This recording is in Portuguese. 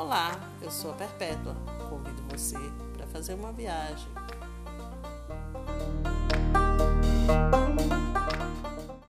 Olá, eu sou a Perpétua. Convido você para fazer uma viagem